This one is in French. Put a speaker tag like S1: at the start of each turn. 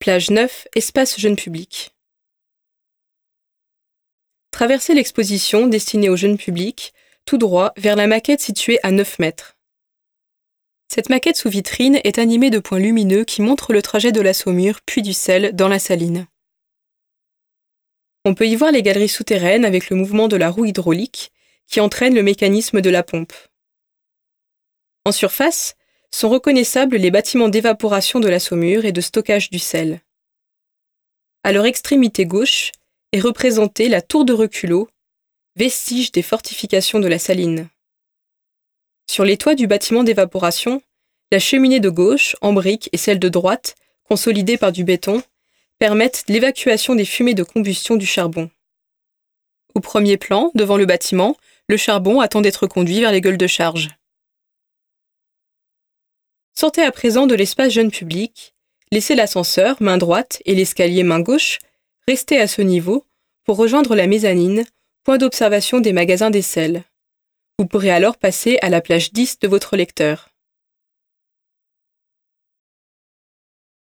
S1: Plage 9, espace jeune public. Traversez l'exposition destinée au jeune public, tout droit vers la maquette située à 9 mètres. Cette maquette sous vitrine est animée de points lumineux qui montrent le trajet de la saumure puis du sel dans la saline. On peut y voir les galeries souterraines avec le mouvement de la roue hydraulique qui entraîne le mécanisme de la pompe. En surface, sont reconnaissables les bâtiments d'évaporation de la saumure et de stockage du sel. À leur extrémité gauche est représentée la tour de reculot, vestige des fortifications de la saline. Sur les toits du bâtiment d'évaporation, la cheminée de gauche, en brique, et celle de droite, consolidée par du béton, permettent l'évacuation des fumées de combustion du charbon. Au premier plan, devant le bâtiment, le charbon attend d'être conduit vers les gueules de charge. Sortez à présent de l'espace jeune public, laissez l'ascenseur, main droite, et l'escalier, main gauche, rester à ce niveau pour rejoindre la mezzanine, point d'observation des magasins des Vous pourrez alors passer à la plage 10 de votre lecteur.